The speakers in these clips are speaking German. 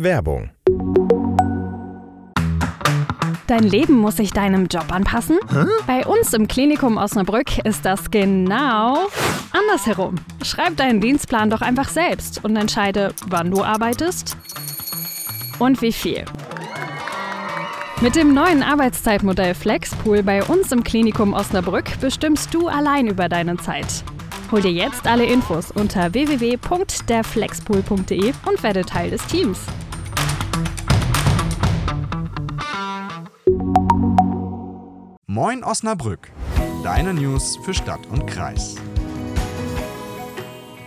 Werbung. Dein Leben muss sich deinem Job anpassen? Bei uns im Klinikum Osnabrück ist das genau andersherum. Schreib deinen Dienstplan doch einfach selbst und entscheide, wann du arbeitest und wie viel. Mit dem neuen Arbeitszeitmodell Flexpool bei uns im Klinikum Osnabrück bestimmst du allein über deine Zeit. Hol dir jetzt alle Infos unter www.derflexpool.de und werde Teil des Teams. Moin Osnabrück. Deine News für Stadt und Kreis.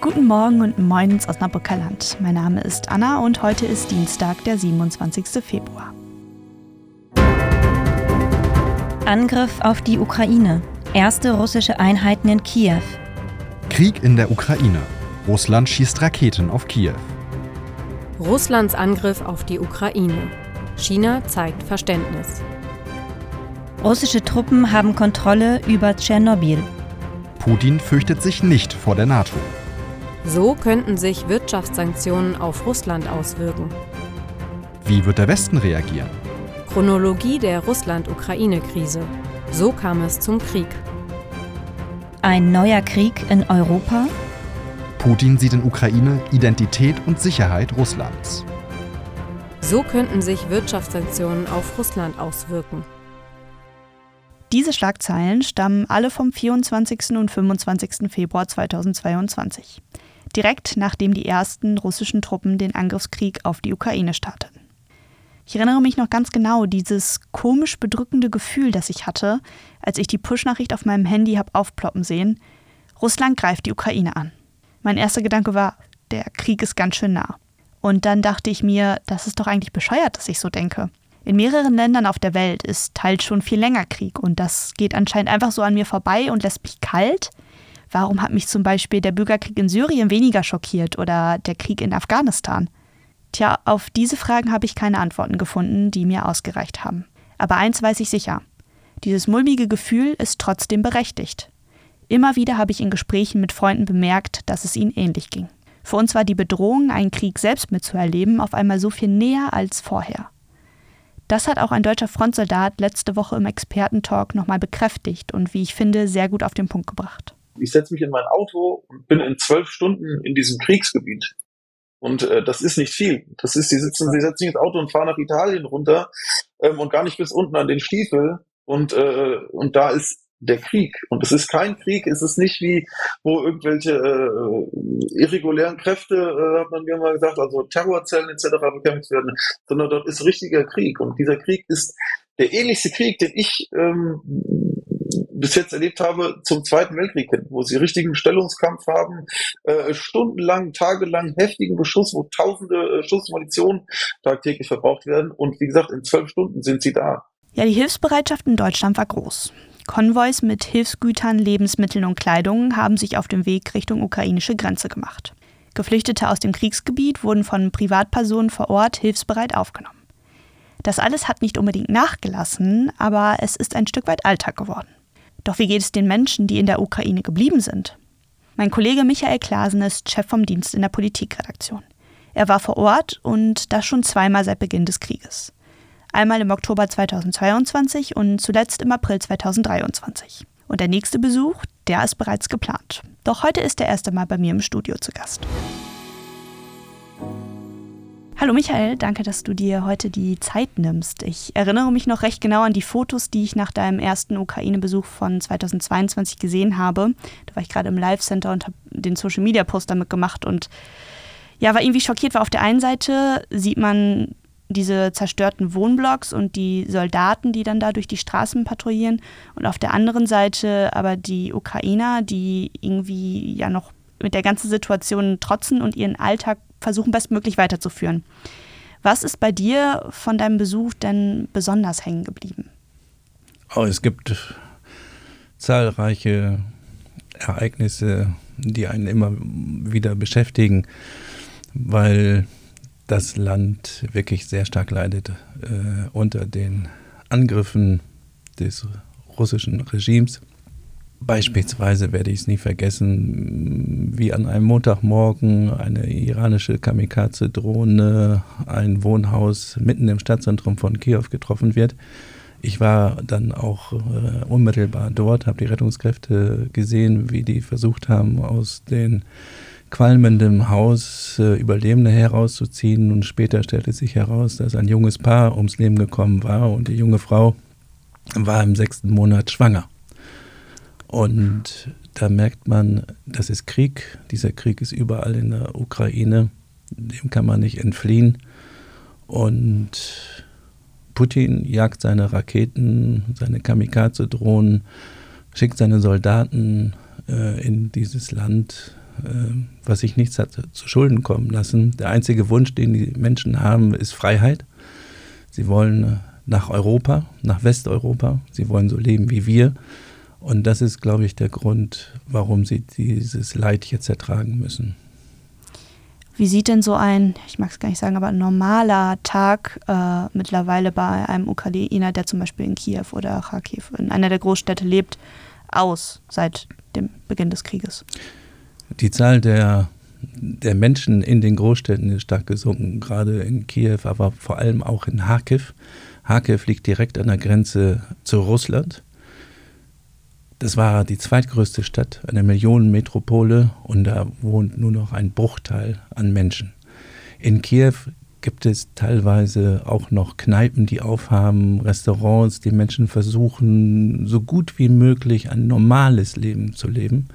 Guten Morgen und moin ins Osnabrücker Land. Mein Name ist Anna und heute ist Dienstag, der 27. Februar. Angriff auf die Ukraine. Erste russische Einheiten in Kiew. Krieg in der Ukraine. Russland schießt Raketen auf Kiew. Russlands Angriff auf die Ukraine. China zeigt Verständnis. Russische Truppen haben Kontrolle über Tschernobyl. Putin fürchtet sich nicht vor der NATO. So könnten sich Wirtschaftssanktionen auf Russland auswirken. Wie wird der Westen reagieren? Chronologie der Russland-Ukraine-Krise. So kam es zum Krieg. Ein neuer Krieg in Europa. Putin sieht in Ukraine Identität und Sicherheit Russlands. So könnten sich Wirtschaftssanktionen auf Russland auswirken. Diese Schlagzeilen stammen alle vom 24. und 25. Februar 2022. Direkt nachdem die ersten russischen Truppen den Angriffskrieg auf die Ukraine starteten. Ich erinnere mich noch ganz genau, dieses komisch bedrückende Gefühl, das ich hatte, als ich die Push-Nachricht auf meinem Handy habe aufploppen sehen. Russland greift die Ukraine an. Mein erster Gedanke war, der Krieg ist ganz schön nah. Und dann dachte ich mir, das ist doch eigentlich bescheuert, dass ich so denke. In mehreren Ländern auf der Welt ist teils schon viel länger Krieg und das geht anscheinend einfach so an mir vorbei und lässt mich kalt. Warum hat mich zum Beispiel der Bürgerkrieg in Syrien weniger schockiert oder der Krieg in Afghanistan? Tja, auf diese Fragen habe ich keine Antworten gefunden, die mir ausgereicht haben. Aber eins weiß ich sicher. Dieses mulmige Gefühl ist trotzdem berechtigt. Immer wieder habe ich in Gesprächen mit Freunden bemerkt, dass es ihnen ähnlich ging. Für uns war die Bedrohung, einen Krieg selbst mitzuerleben, auf einmal so viel näher als vorher. Das hat auch ein deutscher Frontsoldat letzte Woche im Expertentalk nochmal bekräftigt und wie ich finde, sehr gut auf den Punkt gebracht. Ich setze mich in mein Auto und bin in zwölf Stunden in diesem Kriegsgebiet. Und äh, das ist nicht viel. Das ist, sie sitzen, sie setzen sich ins Auto und fahren nach Italien runter ähm, und gar nicht bis unten an den Stiefel. Und, äh, und da ist der Krieg. Und es ist kein Krieg, es ist nicht wie, wo irgendwelche äh, irregulären Kräfte, äh, hat man mal gesagt, also Terrorzellen etc. bekämpft werden, sondern dort ist richtiger Krieg. Und dieser Krieg ist der ähnlichste Krieg, den ich ähm, bis jetzt erlebt habe zum Zweiten Weltkrieg hin, wo sie richtigen Stellungskampf haben, äh, stundenlang, tagelang heftigen Beschuss, wo tausende äh, Schuss tagtäglich verbraucht werden. Und wie gesagt, in zwölf Stunden sind sie da. Ja, die Hilfsbereitschaft in Deutschland war groß. Konvois mit Hilfsgütern, Lebensmitteln und Kleidung haben sich auf dem Weg Richtung ukrainische Grenze gemacht. Geflüchtete aus dem Kriegsgebiet wurden von Privatpersonen vor Ort hilfsbereit aufgenommen. Das alles hat nicht unbedingt nachgelassen, aber es ist ein Stück weit Alltag geworden. Doch wie geht es den Menschen, die in der Ukraine geblieben sind? Mein Kollege Michael Klasen ist Chef vom Dienst in der Politikredaktion. Er war vor Ort und das schon zweimal seit Beginn des Krieges einmal im Oktober 2022 und zuletzt im April 2023. Und der nächste Besuch, der ist bereits geplant. Doch heute ist er erst einmal bei mir im Studio zu Gast. Hallo Michael, danke, dass du dir heute die Zeit nimmst. Ich erinnere mich noch recht genau an die Fotos, die ich nach deinem ersten Ukraine-Besuch von 2022 gesehen habe. Da war ich gerade im Live-Center und habe den Social-Media-Post damit gemacht und ja, war irgendwie schockiert, weil auf der einen Seite sieht man diese zerstörten Wohnblocks und die Soldaten, die dann da durch die Straßen patrouillieren. Und auf der anderen Seite aber die Ukrainer, die irgendwie ja noch mit der ganzen Situation trotzen und ihren Alltag versuchen, bestmöglich weiterzuführen. Was ist bei dir von deinem Besuch denn besonders hängen geblieben? Oh, es gibt zahlreiche Ereignisse, die einen immer wieder beschäftigen, weil das Land wirklich sehr stark leidet äh, unter den Angriffen des russischen Regimes. Beispielsweise werde ich es nie vergessen, wie an einem Montagmorgen eine iranische Kamikaze-Drohne ein Wohnhaus mitten im Stadtzentrum von Kiew getroffen wird. Ich war dann auch äh, unmittelbar dort, habe die Rettungskräfte gesehen, wie die versucht haben, aus den qualmendem Haus äh, Überlebende herauszuziehen. Und später stellte sich heraus, dass ein junges Paar ums Leben gekommen war und die junge Frau war im sechsten Monat schwanger. Und da merkt man, das ist Krieg. Dieser Krieg ist überall in der Ukraine. Dem kann man nicht entfliehen. Und Putin jagt seine Raketen, seine Kamikaze-Drohnen, schickt seine Soldaten äh, in dieses Land, was sich nichts hat zu Schulden kommen lassen. Der einzige Wunsch, den die Menschen haben, ist Freiheit. Sie wollen nach Europa, nach Westeuropa. Sie wollen so leben wie wir. Und das ist, glaube ich, der Grund, warum sie dieses Leid jetzt ertragen müssen. Wie sieht denn so ein, ich mag es gar nicht sagen, aber normaler Tag äh, mittlerweile bei einem Ukrainer, der zum Beispiel in Kiew oder Kharkiv, in einer der Großstädte lebt, aus seit dem Beginn des Krieges? Die Zahl der, der Menschen in den Großstädten ist stark gesunken, gerade in Kiew, aber vor allem auch in Kharkiv. Kharkiv liegt direkt an der Grenze zu Russland. Das war die zweitgrößte Stadt, eine Millionenmetropole und da wohnt nur noch ein Bruchteil an Menschen. In Kiew gibt es teilweise auch noch Kneipen, die aufhaben, Restaurants, die Menschen versuchen, so gut wie möglich ein normales Leben zu leben,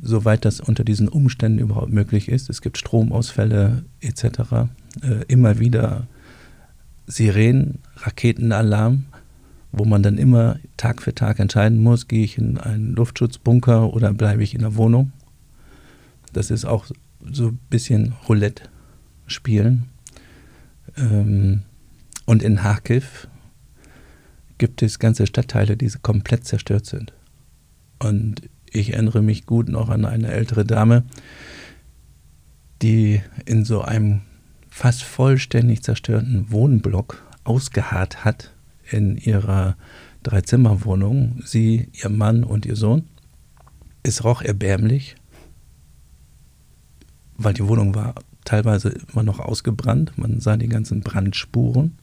soweit das unter diesen Umständen überhaupt möglich ist. Es gibt Stromausfälle etc. Äh, immer wieder Sirenen, Raketenalarm wo man dann immer Tag für Tag entscheiden muss, gehe ich in einen Luftschutzbunker oder bleibe ich in der Wohnung. Das ist auch so ein bisschen Roulette spielen. Ähm, und in Kharkiv gibt es ganze Stadtteile, die komplett zerstört sind. Und ich erinnere mich gut noch an eine ältere Dame, die in so einem fast vollständig zerstörten Wohnblock ausgeharrt hat in ihrer Dreizimmerwohnung, sie, ihr Mann und ihr Sohn. Es roch erbärmlich, weil die Wohnung war teilweise immer noch ausgebrannt. Man sah die ganzen Brandspuren.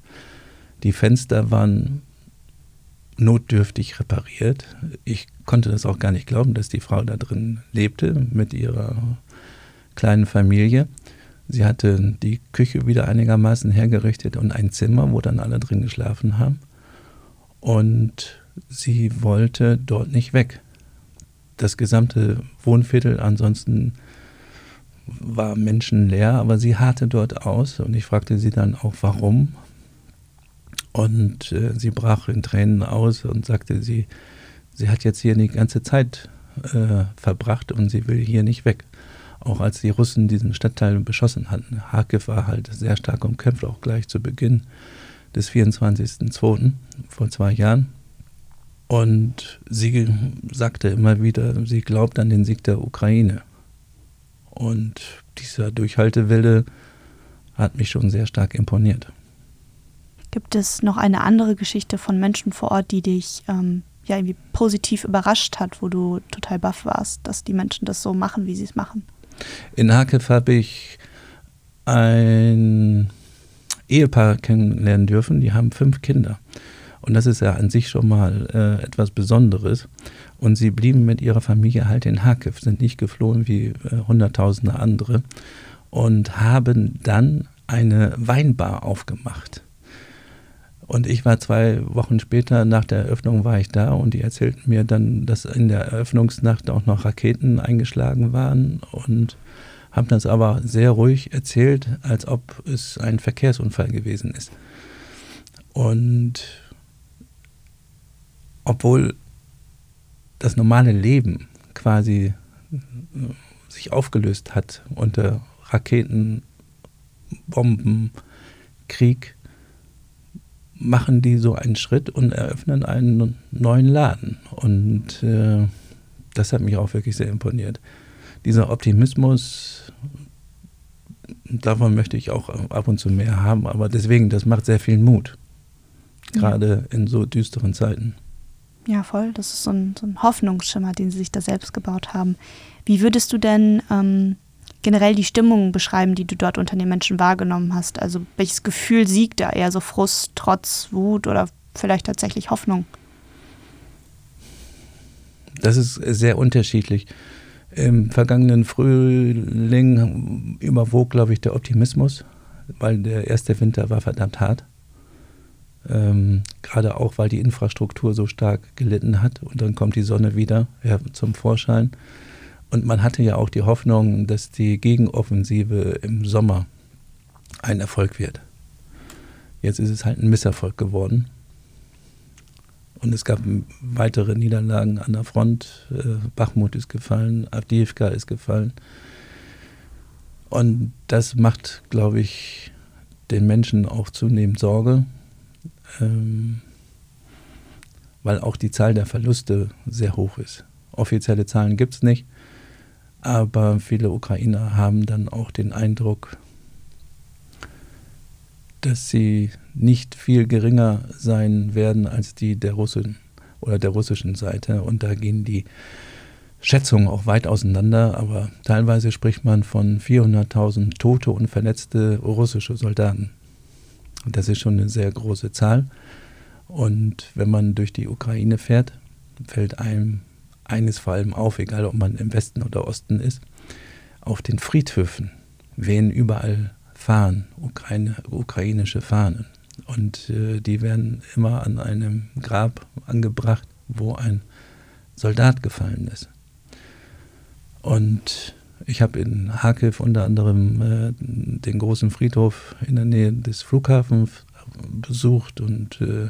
Die Fenster waren notdürftig repariert. Ich konnte das auch gar nicht glauben, dass die Frau da drin lebte mit ihrer kleinen Familie. Sie hatte die Küche wieder einigermaßen hergerichtet und ein Zimmer, wo dann alle drin geschlafen haben und sie wollte dort nicht weg. Das gesamte Wohnviertel ansonsten war menschenleer, aber sie harrte dort aus und ich fragte sie dann auch, warum. Und äh, sie brach in Tränen aus und sagte, sie, sie hat jetzt hier die ganze Zeit äh, verbracht und sie will hier nicht weg. Auch als die Russen diesen Stadtteil beschossen hatten. Harkiv war halt sehr stark umkämpft, auch gleich zu Beginn des 24.02. vor zwei Jahren. Und sie sagte immer wieder, sie glaubt an den Sieg der Ukraine. Und dieser Durchhaltewille hat mich schon sehr stark imponiert. Gibt es noch eine andere Geschichte von Menschen vor Ort, die dich ähm, ja irgendwie positiv überrascht hat, wo du total baff warst, dass die Menschen das so machen, wie sie es machen? In Hakev habe ich ein Ehepaar kennenlernen dürfen, die haben fünf Kinder. Und das ist ja an sich schon mal äh, etwas Besonderes. Und sie blieben mit ihrer Familie halt in Harkiv, sind nicht geflohen wie äh, Hunderttausende andere und haben dann eine Weinbar aufgemacht. Und ich war zwei Wochen später, nach der Eröffnung war ich da und die erzählten mir dann, dass in der Eröffnungsnacht auch noch Raketen eingeschlagen waren und haben das aber sehr ruhig erzählt, als ob es ein Verkehrsunfall gewesen ist. Und obwohl das normale Leben quasi äh, sich aufgelöst hat unter Raketen, Bomben, Krieg, machen die so einen Schritt und eröffnen einen neuen Laden. Und äh, das hat mich auch wirklich sehr imponiert dieser Optimismus, davon möchte ich auch ab und zu mehr haben, aber deswegen, das macht sehr viel Mut, gerade ja. in so düsteren Zeiten. Ja, voll. Das ist so ein, so ein Hoffnungsschimmer, den sie sich da selbst gebaut haben. Wie würdest du denn ähm, generell die Stimmung beschreiben, die du dort unter den Menschen wahrgenommen hast? Also welches Gefühl siegt da? Eher so Frust, Trotz, Wut oder vielleicht tatsächlich Hoffnung? Das ist sehr unterschiedlich. Im vergangenen Frühling überwog, glaube ich, der Optimismus, weil der erste Winter war verdammt hart. Ähm, Gerade auch, weil die Infrastruktur so stark gelitten hat und dann kommt die Sonne wieder ja, zum Vorschein. Und man hatte ja auch die Hoffnung, dass die Gegenoffensive im Sommer ein Erfolg wird. Jetzt ist es halt ein Misserfolg geworden. Und es gab weitere Niederlagen an der Front. Äh, Bachmut ist gefallen, Avdiivka ist gefallen. Und das macht, glaube ich, den Menschen auch zunehmend Sorge, ähm, weil auch die Zahl der Verluste sehr hoch ist. Offizielle Zahlen gibt es nicht, aber viele Ukrainer haben dann auch den Eindruck, dass sie nicht viel geringer sein werden als die der Russen oder der russischen Seite. Und da gehen die Schätzungen auch weit auseinander, aber teilweise spricht man von 400.000 tote und verletzte russische Soldaten. Und das ist schon eine sehr große Zahl. Und wenn man durch die Ukraine fährt, fällt einem eines vor allem auf, egal ob man im Westen oder Osten ist, auf den Friedhöfen wehen überall Fahnen, Ukraine, ukrainische Fahnen. Und äh, die werden immer an einem Grab angebracht, wo ein Soldat gefallen ist. Und ich habe in Harkiv unter anderem äh, den großen Friedhof in der Nähe des Flughafens besucht und äh,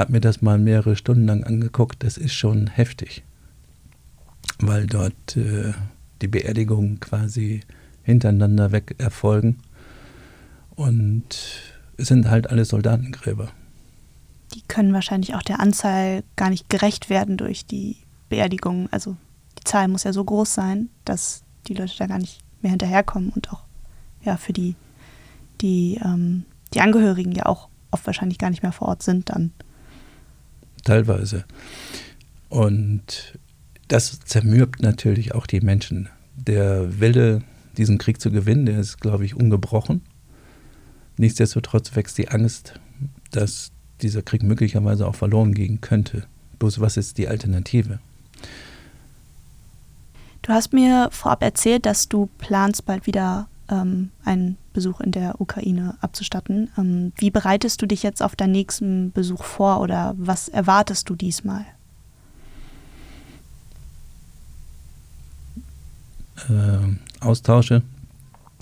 habe mir das mal mehrere Stunden lang angeguckt. Das ist schon heftig, weil dort äh, die Beerdigungen quasi hintereinander weg erfolgen. Und es sind halt alle Soldatengräber. Die können wahrscheinlich auch der Anzahl gar nicht gerecht werden durch die Beerdigungen. Also die Zahl muss ja so groß sein, dass die Leute da gar nicht mehr hinterherkommen und auch ja für die, die, ähm, die Angehörigen ja auch oft wahrscheinlich gar nicht mehr vor Ort sind dann. Teilweise. Und das zermürbt natürlich auch die Menschen. Der Wille, diesen Krieg zu gewinnen, der ist, glaube ich, ungebrochen. Nichtsdestotrotz wächst die Angst, dass dieser Krieg möglicherweise auch verloren gehen könnte. Bloß was ist die Alternative? Du hast mir vorab erzählt, dass du planst, bald wieder ähm, einen Besuch in der Ukraine abzustatten. Ähm, wie bereitest du dich jetzt auf deinen nächsten Besuch vor oder was erwartest du diesmal? Äh, Austausche.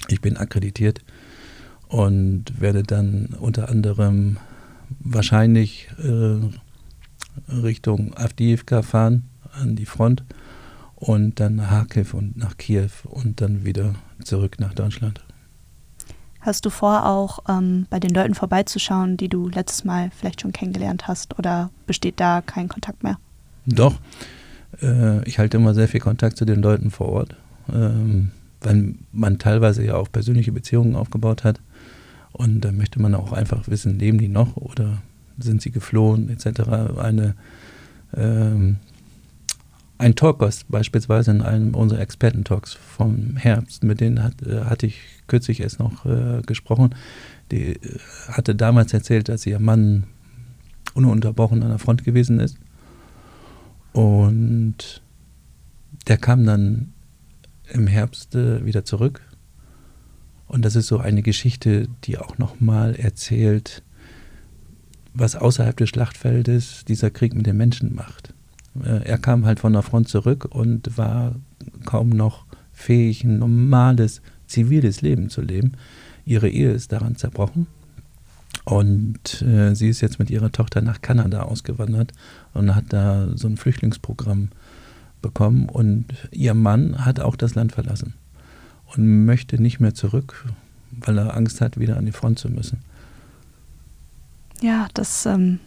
Ich bin akkreditiert und werde dann unter anderem wahrscheinlich äh, Richtung Avdiivka fahren, an die Front und dann nach Kharkiv und nach Kiew und dann wieder zurück nach Deutschland. Hast du vor, auch ähm, bei den Leuten vorbeizuschauen, die du letztes Mal vielleicht schon kennengelernt hast oder besteht da kein Kontakt mehr? Doch. Äh, ich halte immer sehr viel Kontakt zu den Leuten vor Ort, ähm, weil man teilweise ja auch persönliche Beziehungen aufgebaut hat. Und da möchte man auch einfach wissen, leben die noch oder sind sie geflohen etc. Eine ähm, ein Talkgast beispielsweise in einem unserer Experten-Talks vom Herbst, mit denen hat, äh, hatte ich kürzlich erst noch äh, gesprochen. Die äh, hatte damals erzählt, dass ihr Mann ununterbrochen an der Front gewesen ist. Und der kam dann im Herbst äh, wieder zurück. Und das ist so eine Geschichte, die auch nochmal erzählt, was außerhalb des Schlachtfeldes dieser Krieg mit den Menschen macht. Äh, er kam halt von der Front zurück und war kaum noch fähig, ein normales ziviles Leben zu leben. Ihre Ehe ist daran zerbrochen. Und äh, sie ist jetzt mit ihrer Tochter nach Kanada ausgewandert und hat da so ein Flüchtlingsprogramm bekommen. Und ihr Mann hat auch das Land verlassen und möchte nicht mehr zurück, weil er Angst hat, wieder an die Front zu müssen. Ja, das, ähm,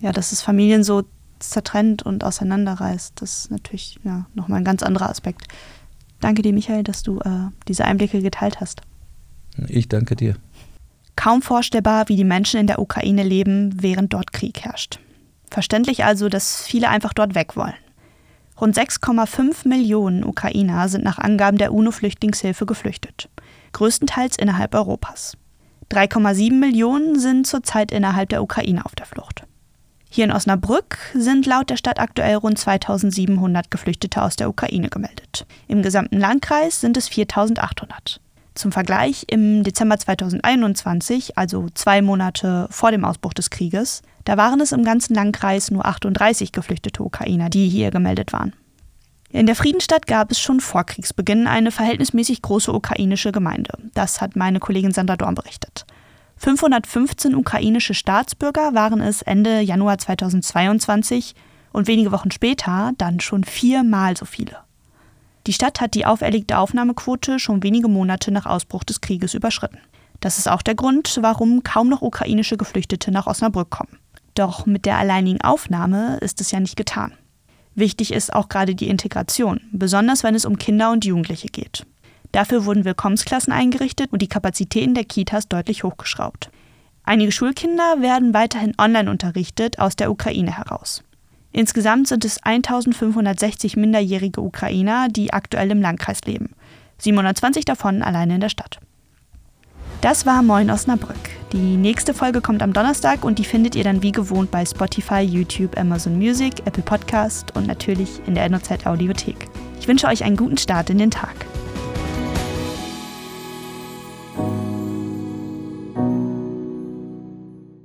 ja, dass es Familien so zertrennt und auseinanderreißt. Das ist natürlich ja, nochmal ein ganz anderer Aspekt. Danke dir, Michael, dass du äh, diese Einblicke geteilt hast. Ich danke dir. Kaum vorstellbar, wie die Menschen in der Ukraine leben, während dort Krieg herrscht. Verständlich also, dass viele einfach dort weg wollen. Rund 6,5 Millionen Ukrainer sind nach Angaben der UNO-Flüchtlingshilfe geflüchtet, größtenteils innerhalb Europas. 3,7 Millionen sind zurzeit innerhalb der Ukraine auf der Flucht. Hier in Osnabrück sind laut der Stadt aktuell rund 2700 Geflüchtete aus der Ukraine gemeldet. Im gesamten Landkreis sind es 4800. Zum Vergleich, im Dezember 2021, also zwei Monate vor dem Ausbruch des Krieges, da waren es im ganzen Landkreis nur 38 geflüchtete Ukrainer, die hier gemeldet waren. In der Friedenstadt gab es schon vor Kriegsbeginn eine verhältnismäßig große ukrainische Gemeinde. Das hat meine Kollegin Sandra Dorn berichtet. 515 ukrainische Staatsbürger waren es Ende Januar 2022 und wenige Wochen später dann schon viermal so viele. Die Stadt hat die auferlegte Aufnahmequote schon wenige Monate nach Ausbruch des Krieges überschritten. Das ist auch der Grund, warum kaum noch ukrainische Geflüchtete nach Osnabrück kommen. Doch mit der alleinigen Aufnahme ist es ja nicht getan. Wichtig ist auch gerade die Integration, besonders wenn es um Kinder und Jugendliche geht. Dafür wurden Willkommensklassen eingerichtet und die Kapazitäten der Kitas deutlich hochgeschraubt. Einige Schulkinder werden weiterhin online unterrichtet aus der Ukraine heraus. Insgesamt sind es 1560 minderjährige Ukrainer, die aktuell im Landkreis leben. 720 davon alleine in der Stadt. Das war Moin Osnabrück. Die nächste Folge kommt am Donnerstag und die findet ihr dann wie gewohnt bei Spotify, YouTube, Amazon Music, Apple Podcast und natürlich in der NOZ Audiothek. Ich wünsche euch einen guten Start in den Tag.